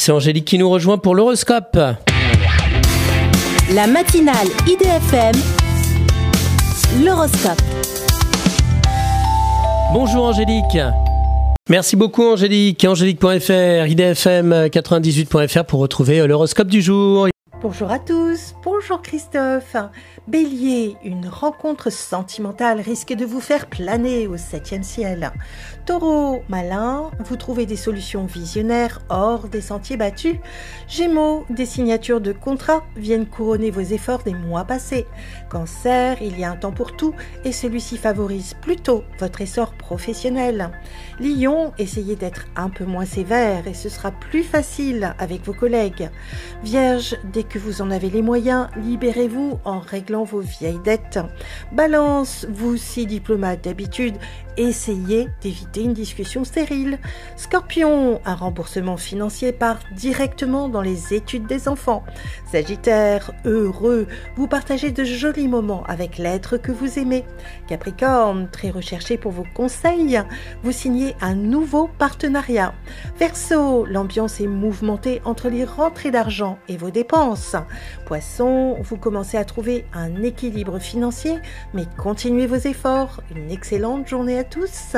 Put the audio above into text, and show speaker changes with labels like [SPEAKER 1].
[SPEAKER 1] C'est Angélique qui nous rejoint pour l'horoscope.
[SPEAKER 2] La matinale IDFM, l'horoscope.
[SPEAKER 1] Bonjour Angélique. Merci beaucoup Angélique. Angélique.fr, idfm98.fr pour retrouver l'horoscope du jour.
[SPEAKER 3] Bonjour à tous, bonjour Christophe. Bélier, une rencontre sentimentale risque de vous faire planer au septième ciel. Taureau, malin, vous trouvez des solutions visionnaires hors des sentiers battus. Gémeaux, des signatures de contrats viennent couronner vos efforts des mois passés. Cancer, il y a un temps pour tout et celui-ci favorise plutôt votre essor professionnel. Lion, essayez d'être un peu moins sévère et ce sera plus facile avec vos collègues. Vierge, dès que vous en avez les moyens, libérez-vous en réglant vos vieilles dettes. Balance, vous si diplomate d'habitude, essayez d'éviter une discussion stérile. Scorpion, un remboursement financier part directement dans les études des enfants. Sagittaire, heureux, vous partagez de jolis moments avec l'être que vous aimez. Capricorne, très recherché pour vos conseils, vous signez un nouveau partenariat. Verseau, l'ambiance est mouvementée entre les rentrées d'argent et vos dépenses. Poisson, vous commencez à trouver un équilibre financier, mais continuez vos efforts. Une excellente journée à tous.